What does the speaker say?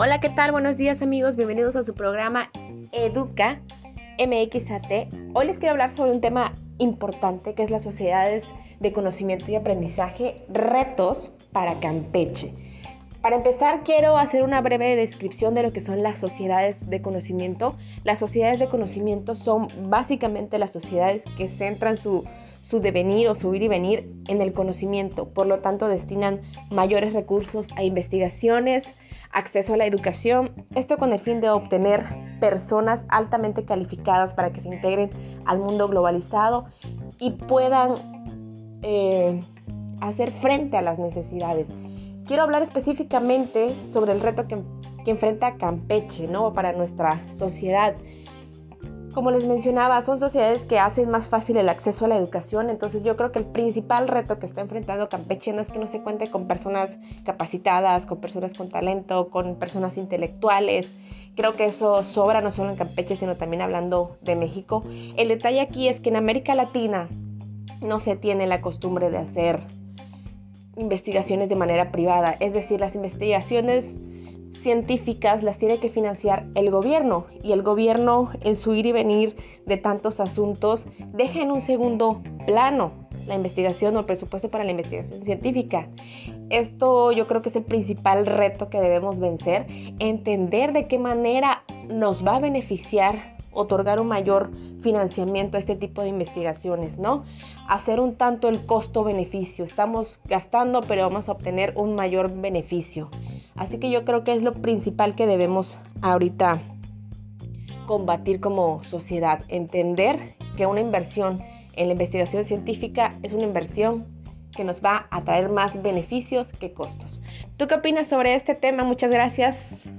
Hola, ¿qué tal? Buenos días amigos, bienvenidos a su programa Educa MXAT. Hoy les quiero hablar sobre un tema importante que es las sociedades de conocimiento y aprendizaje, retos para Campeche. Para empezar, quiero hacer una breve descripción de lo que son las sociedades de conocimiento. Las sociedades de conocimiento son básicamente las sociedades que centran su su devenir o su ir y venir en el conocimiento. Por lo tanto, destinan mayores recursos a investigaciones, acceso a la educación, esto con el fin de obtener personas altamente calificadas para que se integren al mundo globalizado y puedan eh, hacer frente a las necesidades. Quiero hablar específicamente sobre el reto que, que enfrenta Campeche ¿no? para nuestra sociedad como les mencionaba, son sociedades que hacen más fácil el acceso a la educación, entonces yo creo que el principal reto que está enfrentando Campeche no es que no se cuente con personas capacitadas, con personas con talento, con personas intelectuales. Creo que eso sobra no solo en Campeche, sino también hablando de México. El detalle aquí es que en América Latina no se tiene la costumbre de hacer investigaciones de manera privada, es decir, las investigaciones científicas las tiene que financiar el gobierno y el gobierno en su ir y venir de tantos asuntos deja en un segundo plano la investigación o el presupuesto para la investigación científica. Esto yo creo que es el principal reto que debemos vencer, entender de qué manera nos va a beneficiar otorgar un mayor financiamiento a este tipo de investigaciones, ¿no? Hacer un tanto el costo-beneficio. Estamos gastando, pero vamos a obtener un mayor beneficio. Así que yo creo que es lo principal que debemos ahorita combatir como sociedad, entender que una inversión en la investigación científica es una inversión que nos va a traer más beneficios que costos. ¿Tú qué opinas sobre este tema? Muchas gracias.